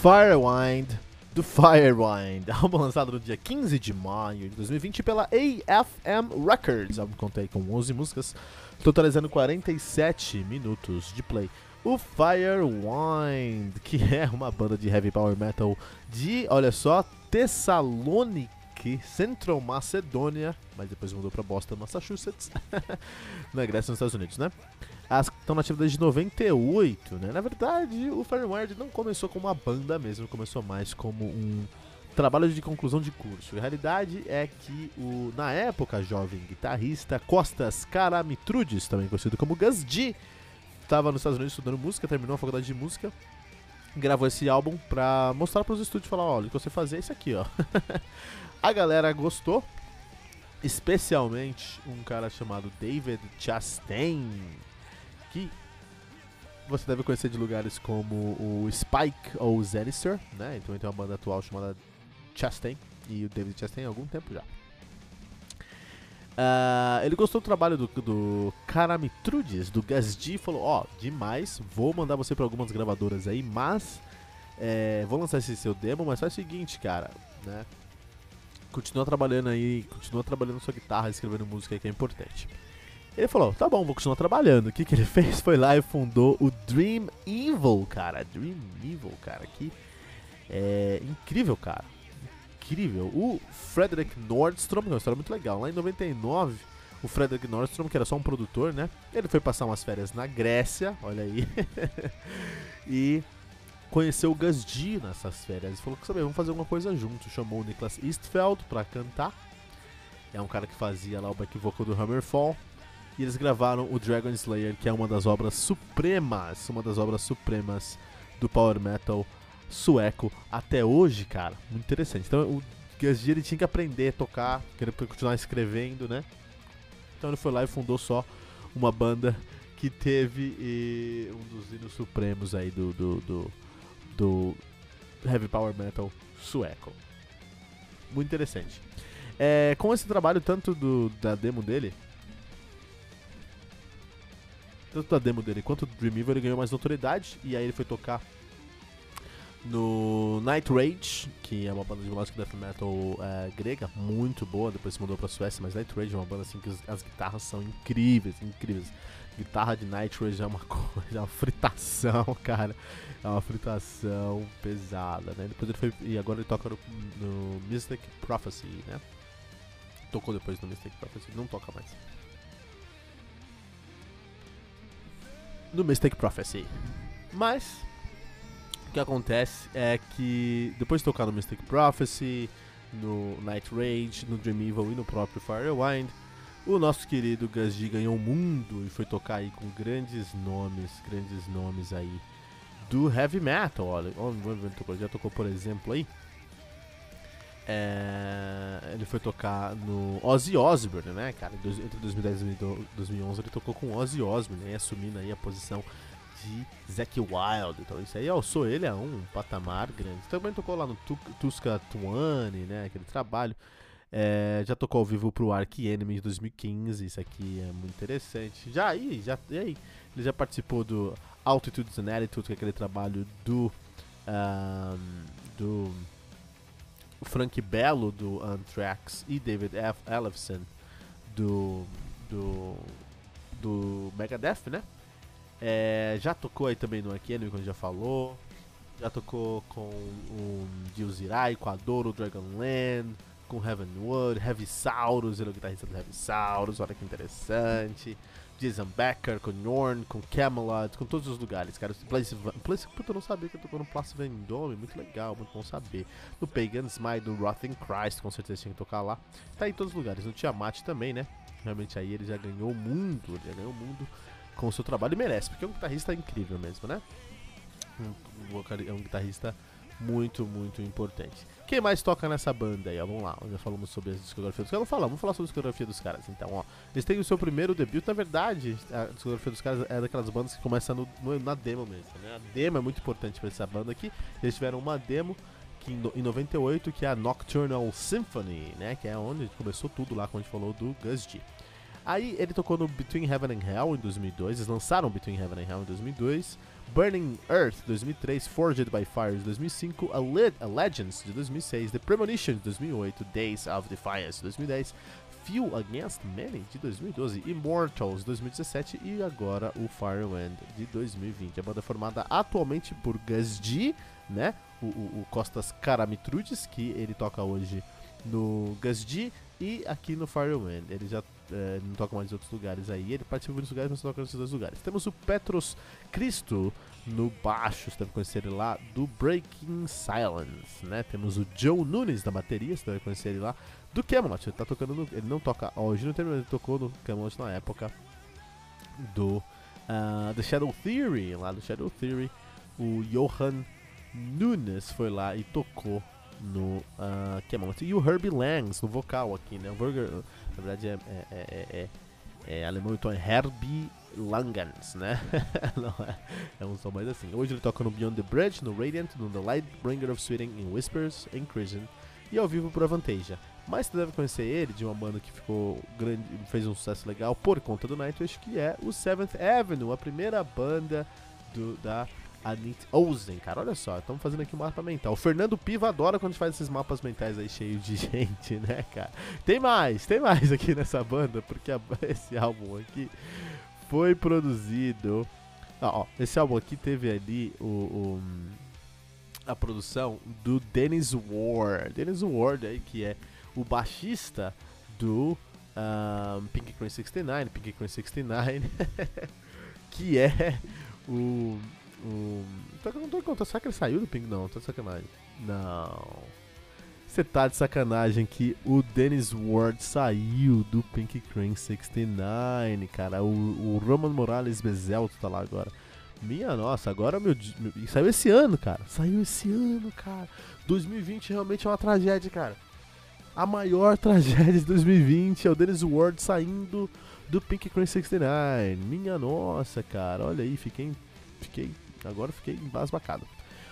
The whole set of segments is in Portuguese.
Firewind do Firewind, álbum lançado no dia 15 de maio de 2020 pela AFM Records, álbum contém com 11 músicas, totalizando 47 minutos de play. O Firewind, que é uma banda de heavy power metal de, olha só, Thessaloniki, Central Macedônia, mas depois mudou para Boston, Massachusetts, na Grécia, nos Estados Unidos, né? As estão nativas desde 98, né? Na verdade, o Firewind não começou como uma banda mesmo, começou mais como um trabalho de conclusão de curso. A realidade é que o, na época, jovem guitarrista Costas Karamitrudes, também conhecido como Gus G, estava nos Estados Unidos estudando música, terminou a faculdade de música, gravou esse álbum pra mostrar pros estúdios e falar, olha, o que você fazer é isso aqui, ó. a galera gostou, especialmente um cara chamado David Chastain, que você deve conhecer de lugares como o Spike ou o Zenister, né? Então tem uma banda atual chamada Chastain e o David Chastain há algum tempo já. Uh, ele gostou do trabalho do, do Karamitrudes, do Gasd, e falou: Ó, oh, demais, vou mandar você para algumas gravadoras aí, mas é, vou lançar esse seu demo, mas faz o seguinte, cara, né? Continua trabalhando aí, continua trabalhando sua guitarra, escrevendo música que é importante. Ele falou, tá bom, vou continuar trabalhando. O que, que ele fez? Foi lá e fundou o Dream Evil, cara. Dream Evil, cara, que é incrível, cara. Incrível. O Frederick Nordstrom, que é uma história muito legal. Lá em 99, o Frederick Nordstrom, que era só um produtor, né? Ele foi passar umas férias na Grécia, olha aí. e conheceu o Gus G nessas férias. Ele falou sabe, vamos fazer alguma coisa junto. Chamou o Niklas Eastfeld pra cantar. É um cara que fazia lá o back vocal do Hammerfall. E eles gravaram o Dragon Slayer, que é uma das obras supremas, uma das obras supremas do power metal sueco até hoje, cara. Muito interessante. Então o Gasdi ele tinha que aprender a tocar, queria continuar escrevendo, né? Então ele foi lá e fundou só uma banda que teve um dos hinos supremos aí do, do, do, do heavy power metal sueco. Muito interessante. É, com esse trabalho, tanto do, da demo dele, tanto da demo dele quanto do Dreamweaver, ele ganhou mais notoriedade e aí ele foi tocar no Night Rage, que é uma banda de melodic death metal é, grega, muito boa, depois se mudou pra Suécia, mas Night Rage é uma banda assim que as, guitarras são incríveis, incríveis. Guitarra de Night Rage é uma coisa, é uma fritação, cara. É uma fritação pesada, né? Depois ele foi. E agora ele toca no, no Mystic Prophecy, né? Tocou depois no Mystic Prophecy, não toca mais. No Mystic Prophecy. Mas o que acontece é que depois de tocar no Mystic Prophecy, no Night Rage, no Dream Evil e no próprio Firewind, o nosso querido Gasdi ganhou o mundo e foi tocar aí com grandes nomes, grandes nomes aí do heavy metal. Olha, já tocou por exemplo aí é, ele foi tocar no Ozzy Osbourne, né, cara? Entre 2010 e 2011 ele tocou com Ozzy Osbourne, né, assumindo aí a posição de Zack Wild. Então isso aí alçou ele a um patamar grande. Também tocou lá no Tuska Tuane, né, aquele trabalho. É, já tocou ao vivo pro Ark Enemy de 2015, isso aqui é muito interessante. Já aí, já, e aí, ele já participou do Altitudes and Attitudes, que é aquele trabalho do um, do Frank Bello do Anthrax e David F. Ellefson do, do, do Megadeth, né? É, já tocou aí também no Arcane, como já falou. Já tocou com o Dio Zirai, com a Doro Dragonland, com Heavenwood, Heavy Saurus, ele é o guitarrista do Heavy Saurus, olha que interessante. Jason Becker, com Norn, com Camelot, com todos os lugares, cara. Place, Place, puta, eu não sabia que eu tocou no Place Vendôme, muito legal, muito bom saber. No Pagan Smite, do Rotting Christ, com certeza tinha que tocar lá. Tá em todos os lugares, no Tiamat também, né? Realmente aí ele já ganhou o mundo, ele já ganhou o mundo com o seu trabalho e merece, porque é um guitarrista incrível mesmo, né? Um, um, é um guitarrista muito, muito importante. Quem mais toca nessa banda aí? Vamos lá, já falamos sobre a discografia dos caras. Vamos falar, vamos falar sobre a discografia dos caras. Então, ó, eles têm o seu primeiro debut. Na verdade, a discografia dos caras é daquelas bandas que começa no, no, na demo mesmo. Né? A demo é muito importante para essa banda aqui. Eles tiveram uma demo que em, em 98, que é a Nocturnal Symphony, né? Que é onde começou tudo lá, como a gente falou, do Gus G. Aí ele tocou no Between Heaven and Hell em 2002. Eles lançaram Between Heaven and Hell em 2002. Burning Earth 2003, Forged by Fire de 2005, a, Le a Legends de 2006, The Premonition de 2008, Days of Defiance de 2010, Few Against Many de 2012, Immortals de 2017 e agora o Firewind de 2020. A banda é formada atualmente por Gus G, né? O, o, o Costas Karamitrudes, que ele toca hoje no Gus G e aqui no Firewind. Ele já é, não toca mais em outros lugares aí. Ele participa de muitos lugares, mas toca nesses dois lugares. Temos o Petros Cristo no baixo, você deve conhecer ele lá, do Breaking Silence, né? Temos o Joe Nunes na bateria, você deve conhecer ele lá, do Camelot. Ele tá tocando no, Ele não toca hoje no termo, ele tocou no Camelot na época do uh, The Shadow Theory, lá do Shadow Theory. O Johan Nunes foi lá e tocou no uh, Camelot. E o Herbie Langs no vocal aqui, né? O Burger, na verdade é, é, é, é, é alemão, então é Herbie Langens, né? Não, é, é um som mais assim. Hoje ele toca no Beyond the Bridge, no Radiant, no The Lightbringer of Sweden, em Whispers, em Christian e ao vivo por Avantasia. Mas você deve conhecer ele de uma banda que ficou grande, fez um sucesso legal por conta do Nightwish, que é o Seventh Avenue, a primeira banda do, da Anit cara. Olha só, estamos fazendo aqui um mapa mental. O Fernando Piva adora quando a gente faz esses mapas mentais aí cheios de gente, né, cara? Tem mais, tem mais aqui nessa banda, porque a, esse álbum aqui foi produzido. Ah, ó, esse álbum aqui teve ali o, o, a produção do Dennis Ward. Dennis Ward aí, que é o baixista do um, Pink Crane 69, Pink Crane 69, que é o. Não será que ele saiu do Pink? Não, tá de sacanagem. Não. Você tá de sacanagem que o Dennis Ward saiu do Pink Crane 69, cara. O, o Roman Morales Bezelto tá lá agora. Minha nossa, agora meu, meu. Saiu esse ano, cara. Saiu esse ano, cara. 2020 realmente é uma tragédia, cara. A maior tragédia de 2020 é o Dennis Ward saindo do Pink Crane 69. Minha nossa, cara. Olha aí, fiquei. Fiquei Agora fiquei embasbacado.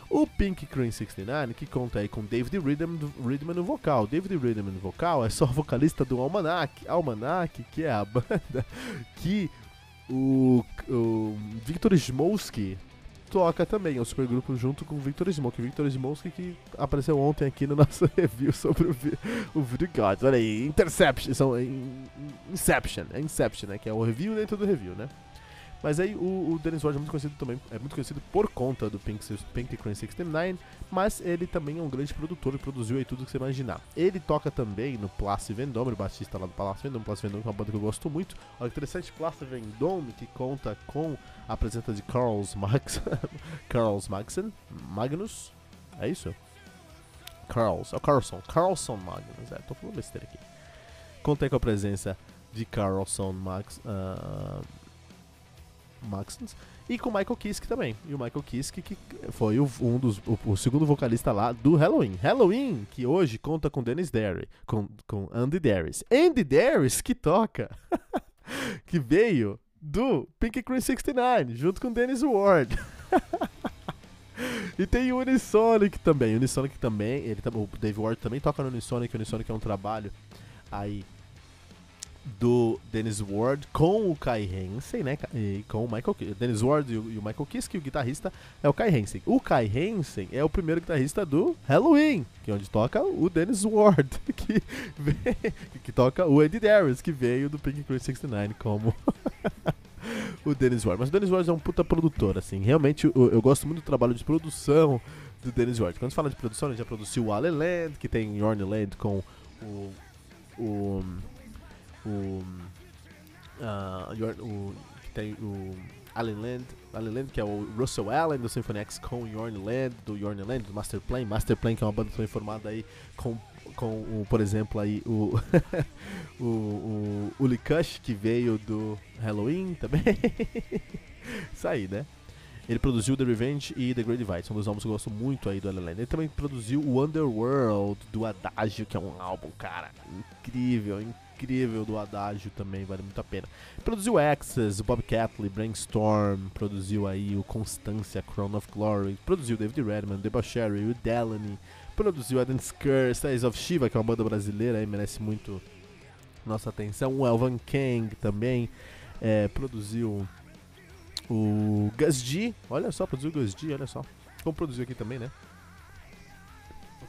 O Pink Crane 69, que conta aí com David Ridman no vocal. David Ridman no vocal é só vocalista do Almanac. Almanac, que é a banda que o, o Victor Smolsky toca também. É um supergrupo junto com o Victor Smolsky. Victor Smolsky que apareceu ontem aqui no nosso review sobre o, o Video Gods. Olha aí, Interception. São, Inception. É Inception, né? Que é o review dentro do review, né? Mas aí o, o Dennis Ward é muito conhecido também, é muito conhecido por conta do Pink, Pink Crane 69, mas ele também é um grande produtor e produziu aí tudo que você imaginar. Ele toca também no Place Vendôme, o baixista lá do Place Vendôme, Place Vendôme é uma banda que eu gosto muito. Olha interessante, Place Vendôme, que conta com a presença de Carlos Max, Carlos Magsen, Magnus, é isso? Carls, é o Carlson, Carlson Magnus, é, tô falando besteira aqui. Conta aí com a presença de Carlson Max, uh, Maxons, e com o Michael Kiske também. E o Michael Kiske, que foi o, um dos, o, o, segundo vocalista lá do Halloween. Halloween, que hoje conta com Dennis Derry, com, com Andy Darius. Andy Darius, que toca, que veio do Pink Cream 69, junto com Dennis Ward. e tem o Unisonic também. O Unisonic também, ele, o Dave Ward também toca no Unisonic. O Unisonic é um trabalho aí do Dennis Ward com o Kai Hansen, né? E com o Michael Dennis Ward e o, Michael Kiske, o guitarrista é o Kai Hansen. O Kai Hansen é o primeiro guitarrista do Halloween, que é onde toca o Dennis Ward, que, que toca o Eddie Darius, que veio do Pink Crew 69 como o Dennis Ward. Mas o Dennis Ward é um puta produtor, assim. Realmente eu, eu gosto muito do trabalho de produção do Dennis Ward. Quando se fala de produção, ele já produziu o Ale Land, que tem Yorn Land com o, o o, uh, o tem o Allen Land, Allen Land, que é o Russell Allen do Symphony X com Yorn Land, do Yorn Land, do Master Plan, Master Plan que é uma banda também formada aí com, com o, por exemplo, aí o o, o, o Kush, que veio do Halloween também. Isso aí, né? Ele produziu The Revenge e The Great Divide, são dois álbuns que eu gosto muito aí do Alan Ele também produziu o Underworld do Adagio, que é um álbum, cara, incrível, incrível do Adagio também, vale muito a pena. Produziu Access, Bob Catley, Brainstorm, produziu aí o Constância, Crown of Glory, produziu David Redman, Debauchery, o Delaney, produziu Eden's Curse, Ties of Shiva, que é uma banda brasileira aí, merece muito nossa atenção. O Elvan Kang também é, produziu o Gus G, olha só, produziu o Gus G, olha só. Como produziu aqui também, né?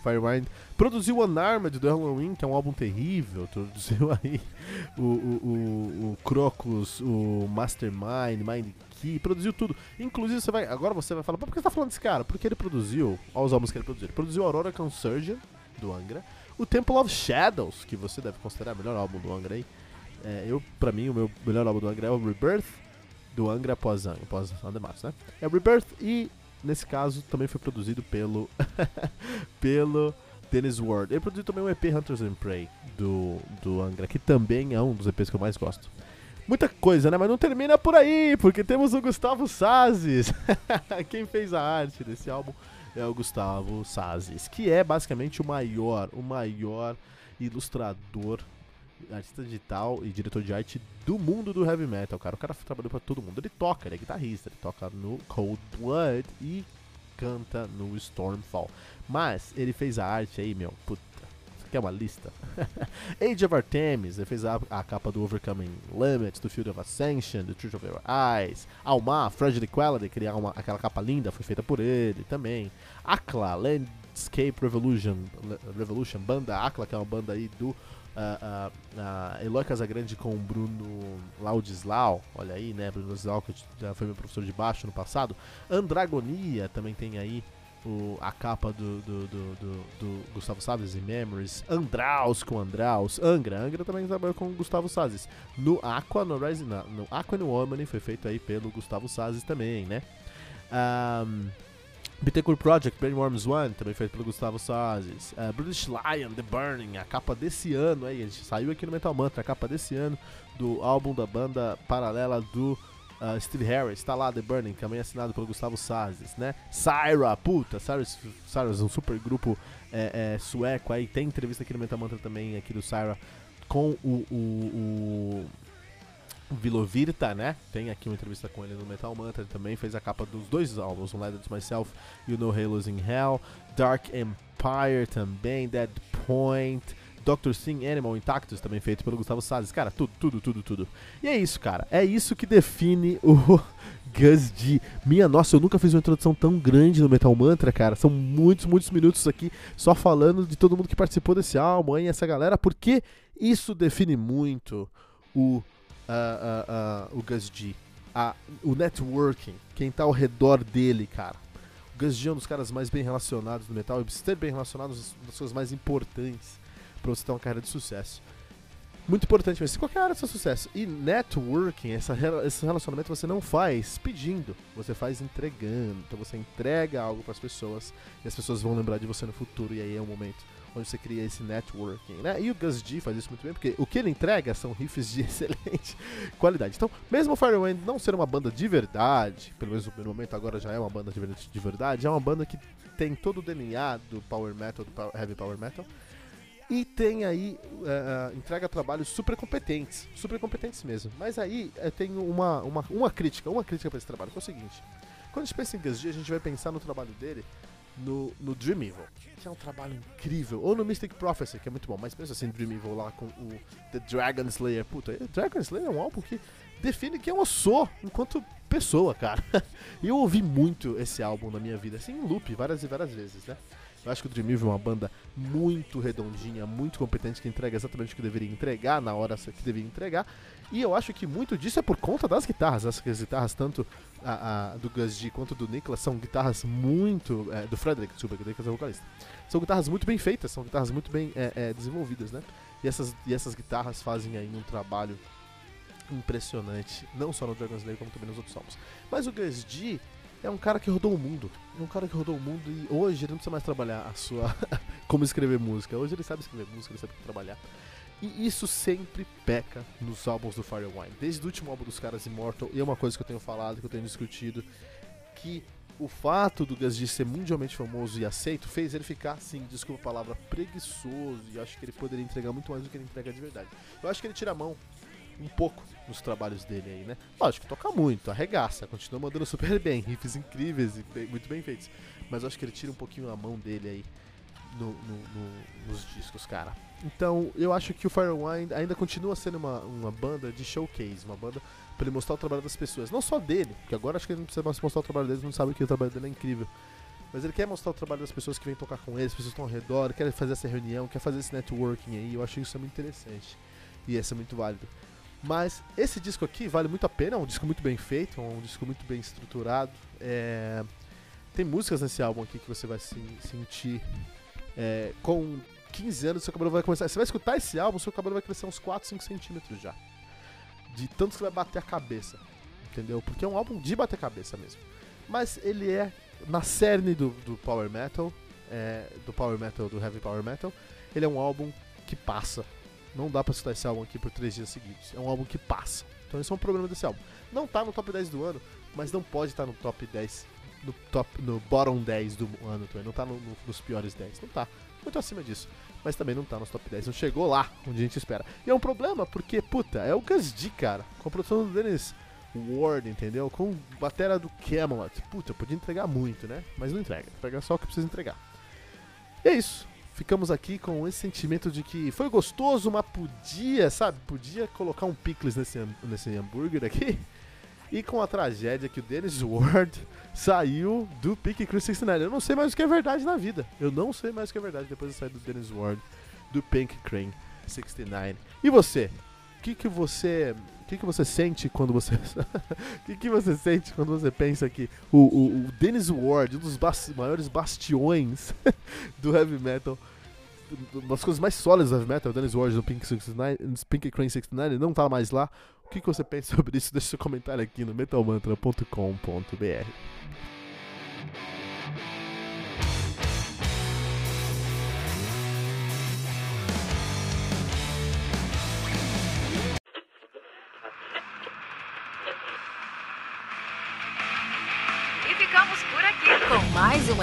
Firewind. Produziu Unarmed do Halloween, que é um álbum terrível. Produziu aí o, o, o, o Crocus, o Mastermind, Mind Key, produziu tudo. Inclusive, você vai, agora você vai falar, por que você tá falando desse cara? Porque ele produziu, olha os álbuns que ele produziu. Ele produziu Aurora Consurgent, do Angra. O Temple of Shadows, que você deve considerar o melhor álbum do Angra aí. É, eu, pra mim, o meu melhor álbum do Angra é o Rebirth, do Angra após, após Andematos, né? É o Rebirth e, nesse caso, também foi produzido pelo pelo Dennis Ward. Ele produziu também o EP Hunters and Prey do, do Angra, que também é um dos EPs que eu mais gosto. Muita coisa, né? Mas não termina por aí, porque temos o Gustavo Sazes. Quem fez a arte desse álbum é o Gustavo Sazes, que é basicamente o maior, o maior ilustrador artista digital e diretor de arte do mundo do heavy metal, cara. O cara trabalhou pra todo mundo. Ele toca, ele é guitarrista, ele toca no Cold Blood e canta no Stormfall. Mas ele fez a arte aí, meu, puta. Isso aqui é uma lista. Age of Artemis, ele fez a, a, capa do Overcoming Limits, do Field of Ascension, do Truth of Your Eyes. Alma, Fragile Equality, criar uma, aquela capa linda, foi feita por ele também. Akla, Landscape Revolution, Revolution, banda Akla, que é uma banda aí do a, a, a Eloy Casagrande com o Bruno Laudislau, olha aí, né? Bruno Laudislau, que já foi meu professor de baixo no passado. Andragonia também tem aí o, a capa do, do, do, do, Gustavo Salles em Memories. Andraus com Andraus. Angra, Angra também trabalhou com o Gustavo Salles. No Aqua, no, Rise, no Aqua no Omni foi feito aí pelo Gustavo Salles também, né? Um, Bittencourt Project, Brainworms One, também feito pelo Gustavo Sazes. Uh, British Lion, The Burning, a capa desse ano aí, saiu aqui no Metal Mantra, a capa desse ano do álbum da banda paralela do uh, Steve Harris, tá lá The Burning, também assinado pelo Gustavo Sazes, né? Syra, puta, Cyrus, Cyrus um super grupo é, é, sueco aí, tem entrevista aqui no Metal Mantra também, aqui do Syra, com o, o, o Vilovirta, né? Tem aqui uma entrevista com ele no Metal Mantra, também fez a capa dos dois álbuns, o Legends Myself e o No Halos in Hell, Dark Empire também, Dead Point, Doctor Sim Animal Intactus também feito pelo Gustavo Sazes. Cara, tudo, tudo, tudo, tudo. E é isso, cara. É isso que define o Gus D. Minha nossa, eu nunca fiz uma introdução tão grande no Metal Mantra, cara. São muitos, muitos minutos aqui só falando de todo mundo que participou desse álbum e essa galera, porque isso define muito o uh, uh, o Gus G. o networking, quem tá ao redor dele, cara. O Gus G é um dos caras mais bem relacionados do metal e ter bem relacionados uma das coisas mais importantes para você ter uma carreira de sucesso. Muito importante mesmo, qualquer área do seu sucesso. E networking, essa, esse relacionamento você não faz pedindo, você faz entregando. Então você entrega algo para as pessoas e as pessoas vão lembrar de você no futuro e aí é o momento onde você cria esse networking, né? E o Gus G faz isso muito bem, porque o que ele entrega são riffs de excelente qualidade. Então, mesmo o Firewind não ser uma banda de verdade, pelo menos no momento agora já é uma banda de verdade, é uma banda que tem todo o DNA do power metal, do heavy power metal, e tem aí, uh, entrega trabalhos super competentes, super competentes mesmo. Mas aí uh, tem uma, uma, uma crítica, uma crítica para esse trabalho, que é o seguinte. Quando a gente pensa em Gus G, a gente vai pensar no trabalho dele no, no Dream Evil, que é um trabalho incrível, ou no Mystic Prophecy, que é muito bom, mas pensa assim, Dream Evil lá com o The Dragon Slayer. Puta, Dragon Slayer é um álbum que define quem eu sou enquanto pessoa, cara. Eu ouvi muito esse álbum na minha vida, assim, em loop, várias e várias vezes, né? Eu acho que o Dream Evil é uma banda muito redondinha, muito competente, que entrega exatamente o que deveria entregar na hora que deveria entregar. E eu acho que muito disso é por conta das guitarras. As, as guitarras, tanto a, a, do Gus G quanto do Nicholas, são guitarras muito. É, do Frederick, desculpa, que é o vocalista. São guitarras muito bem feitas, são guitarras muito bem é, é, desenvolvidas, né? E essas, e essas guitarras fazem aí um trabalho impressionante, não só no Dragon's Lair, como também nos outros álbuns. Mas o Gus G é um cara que rodou o mundo. É um cara que rodou o mundo e hoje ele não precisa mais trabalhar a sua. como escrever música. Hoje ele sabe escrever música, ele sabe trabalhar. E isso sempre peca nos álbuns do Firewind. Desde o último álbum dos caras, Immortal, e é uma coisa que eu tenho falado, que eu tenho discutido. que o fato do Gasly ser mundialmente famoso e aceito fez ele ficar, assim, desculpa a palavra, preguiçoso. E acho que ele poderia entregar muito mais do que ele entrega de verdade. Eu acho que ele tira a mão um pouco nos trabalhos dele aí, né? Lógico, toca muito, arregaça, continua mandando super bem, riffs incríveis e muito bem feitos. Mas eu acho que ele tira um pouquinho a mão dele aí no, no, no, nos discos, cara. Então, eu acho que o Firewind ainda continua sendo uma, uma banda de showcase, uma banda para ele mostrar o trabalho das pessoas. Não só dele, porque agora acho que ele não precisa mais mostrar o trabalho dele, não sabe que o trabalho dele é incrível. Mas ele quer mostrar o trabalho das pessoas que vêm tocar com ele, as pessoas estão ao redor, quer fazer essa reunião, quer fazer esse networking aí. Eu acho isso muito interessante. E isso é muito válido. Mas esse disco aqui vale muito a pena, é um disco muito bem feito, é um disco muito bem estruturado. É... Tem músicas nesse álbum aqui que você vai se sentir é, com 15 anos, seu cabelo vai começar. Você vai escutar esse álbum, seu cabelo vai crescer uns 4, 5 centímetros já. De tanto que vai bater a cabeça. Entendeu? Porque é um álbum de bater cabeça mesmo. Mas ele é na cerne do, do Power Metal. É, do Power Metal, do Heavy Power Metal. Ele é um álbum que passa. Não dá pra escutar esse álbum aqui por 3 dias seguidos. É um álbum que passa. Então esse é um problema desse álbum. Não tá no top 10 do ano, mas não pode estar tá no top 10 no top no bottom 10 do ano também, não tá no, no, nos piores 10, não tá. Muito acima disso. Mas também não tá nos top 10, não chegou lá onde a gente espera. E é um problema porque, puta, é o Gus D, cara, com a produção do Dennis Ward, entendeu? Com batera do Camelot. Puta, podia entregar muito, né? Mas não entrega, entrega só o que precisa entregar. E é isso. Ficamos aqui com esse sentimento de que foi gostoso, mas podia, sabe? Podia colocar um picles nesse, nesse hambúrguer aqui. E com a tragédia que o Dennis Ward saiu do Pink Crew 69. Eu não sei mais o que é verdade na vida. Eu não sei mais o que é verdade depois de sair do Dennis Ward do Pink Crane 69. E você? O que, que você. Que, que você sente quando você. O que, que você sente quando você pensa que o, o, o Dennis Ward, um dos bas maiores bastiões do heavy metal, uma das coisas mais sólidas do heavy metal, o Dennis Ward do Pink, 69, Pink Crane 69, não tá mais lá. O que, que você pensa sobre isso? Deixa seu comentário aqui no metalmantra.com.br.